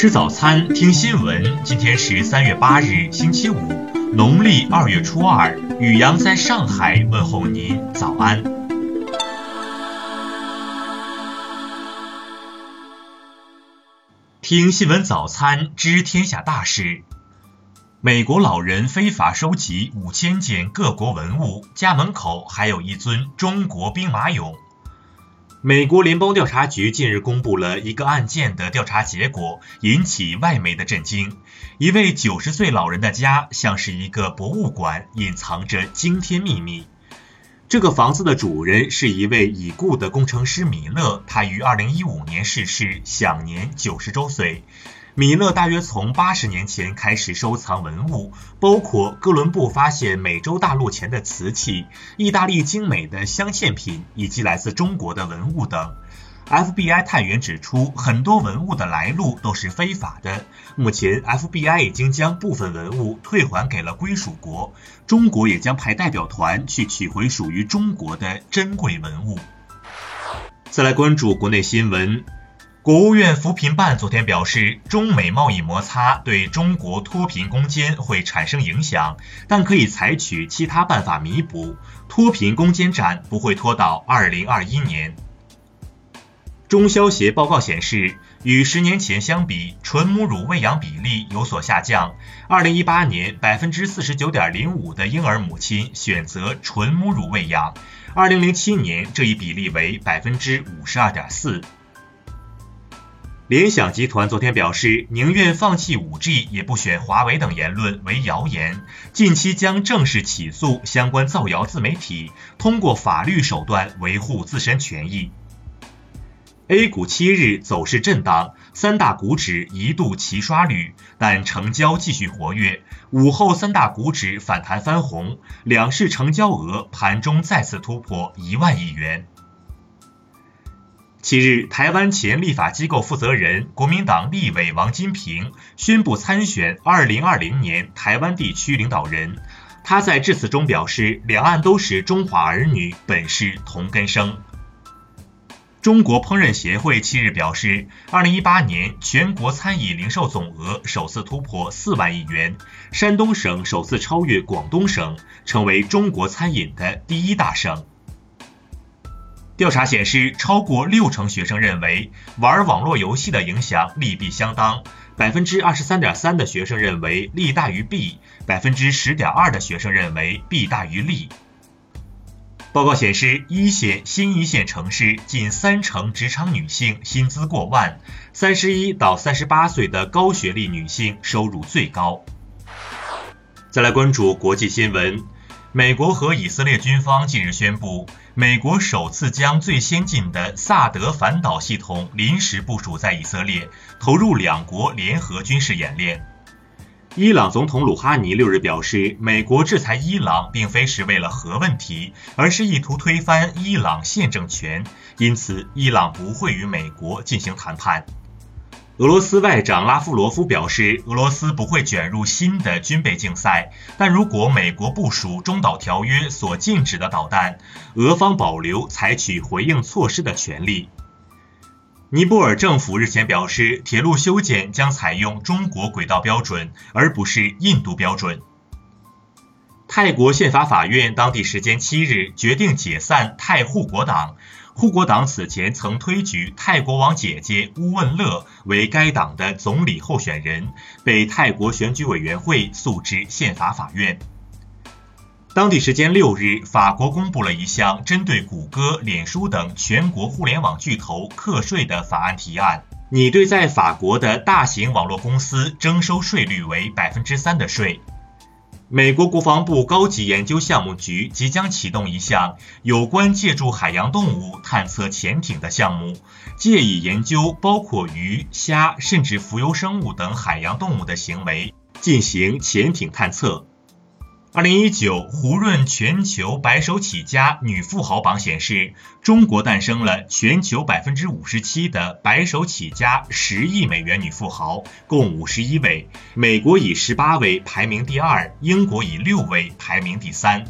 吃早餐，听新闻。今天是三月八日，星期五，农历二月初二。雨阳在上海问候您，早安。听新闻早餐，知天下大事。美国老人非法收集五千件各国文物，家门口还有一尊中国兵马俑。美国联邦调查局近日公布了一个案件的调查结果，引起外媒的震惊。一位九十岁老人的家像是一个博物馆，隐藏着惊天秘密。这个房子的主人是一位已故的工程师米勒，他于二零一五年逝世，享年九十周岁。米勒大约从八十年前开始收藏文物，包括哥伦布发现美洲大陆前的瓷器、意大利精美的镶嵌品以及来自中国的文物等。FBI 探员指出，很多文物的来路都是非法的。目前，FBI 已经将部分文物退还给了归属国，中国也将派代表团去取回属于中国的珍贵文物。再来关注国内新闻。国务院扶贫办昨天表示，中美贸易摩擦对中国脱贫攻坚会产生影响，但可以采取其他办法弥补，脱贫攻坚战不会拖到二零二一年。中消协报告显示，与十年前相比，纯母乳喂养比例有所下降。二零一八年，百分之四十九点零五的婴儿母亲选择纯母乳喂养，二零零七年这一比例为百分之五十二点四。联想集团昨天表示，宁愿放弃 5G 也不选华为等言论为谣言，近期将正式起诉相关造谣自媒体，通过法律手段维护自身权益。A 股七日走势震荡，三大股指一度齐刷绿，但成交继续活跃。午后三大股指反弹翻红，两市成交额盘中再次突破一万亿元。七日，台湾前立法机构负责人、国民党立委王金平宣布参选二零二零年台湾地区领导人。他在致辞中表示，两岸都是中华儿女，本是同根生。中国烹饪协会七日表示，二零一八年全国餐饮零售总额首次突破四万亿元，山东省首次超越广东省，成为中国餐饮的第一大省。调查显示，超过六成学生认为玩网络游戏的影响利弊相当，百分之二十三点三的学生认为利大于弊，百分之十点二的学生认为弊大于利。报告显示，一线、新一线城市近三成职场女性薪资过万，三十一到三十八岁的高学历女性收入最高。再来关注国际新闻。美国和以色列军方近日宣布，美国首次将最先进的萨德反导系统临时部署在以色列，投入两国联合军事演练。伊朗总统鲁哈尼六日表示，美国制裁伊朗并非是为了核问题，而是意图推翻伊朗现政权，因此伊朗不会与美国进行谈判。俄罗斯外长拉夫罗夫表示，俄罗斯不会卷入新的军备竞赛，但如果美国部署中导条约所禁止的导弹，俄方保留采取回应措施的权利。尼泊尔政府日前表示，铁路修建将采用中国轨道标准，而不是印度标准。泰国宪法法院当地时间七日决定解散泰护国党。护国党此前曾推举泰国王姐姐乌汶乐为该党的总理候选人，被泰国选举委员会诉至宪法法院。当地时间六日，法国公布了一项针对谷歌、脸书等全国互联网巨头课税的法案提案，拟对在法国的大型网络公司征收税率为百分之三的税。美国国防部高级研究项目局即将启动一项有关借助海洋动物探测潜艇的项目，借以研究包括鱼、虾甚至浮游生物等海洋动物的行为，进行潜艇探测。二零一九胡润全球白手起家女富豪榜显示，中国诞生了全球百分之五十七的白手起家十亿美元女富豪，共五十一位。美国以十八位排名第二，英国以六位排名第三。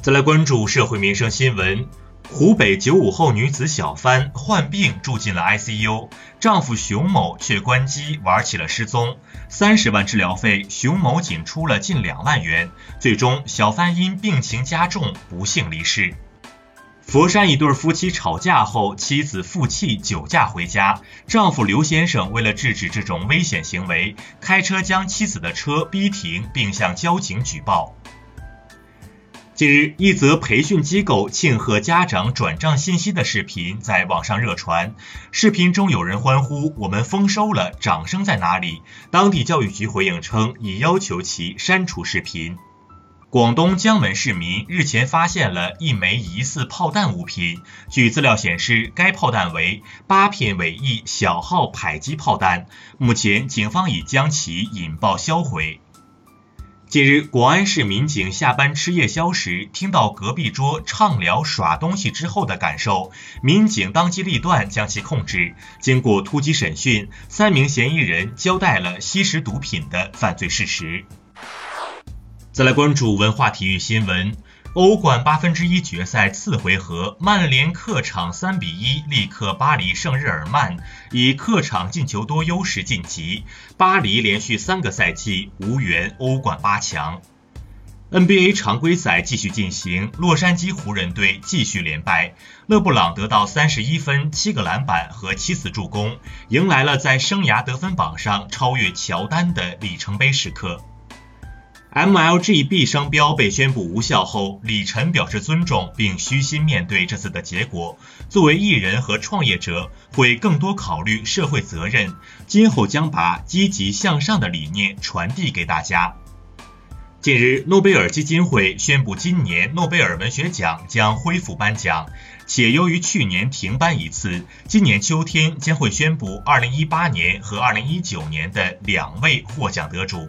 再来关注社会民生新闻。湖北九五后女子小帆患病住进了 ICU，丈夫熊某却关机玩起了失踪。三十万治疗费，熊某仅出了近两万元。最终，小帆因病情加重不幸离世。佛山一对夫妻吵架后，妻子负气酒驾回家，丈夫刘先生为了制止这种危险行为，开车将妻子的车逼停，并向交警举报。近日，一则培训机构庆贺家长转账信息的视频在网上热传。视频中有人欢呼：“我们丰收了！”掌声在哪里？当地教育局回应称，已要求其删除视频。广东江门市民日前发现了一枚疑似炮弹物品，据资料显示，该炮弹为八片尾翼小号迫击炮弹。目前，警方已将其引爆销毁。近日，广安市民警下班吃夜宵时，听到隔壁桌畅聊耍东西之后的感受，民警当机立断将其控制。经过突击审讯，三名嫌疑人交代了吸食毒品的犯罪事实。再来关注文化体育新闻。欧冠八分之一决赛次回合，曼联客场三比一力克巴黎圣日耳曼，以客场进球多优势晋级。巴黎连续三个赛季无缘欧冠八强。NBA 常规赛继续进行，洛杉矶湖人队继续连败，勒布朗得到三十一分、七个篮板和七次助攻，迎来了在生涯得分榜上超越乔丹的里程碑时刻。MLGB 商标被宣布无效后，李晨表示尊重并虚心面对这次的结果。作为艺人和创业者，会更多考虑社会责任，今后将把积极向上的理念传递给大家。近日，诺贝尔基金会宣布，今年诺贝尔文学奖将恢复颁奖，且由于去年停颁一次，今年秋天将会宣布2018年和2019年的两位获奖得主。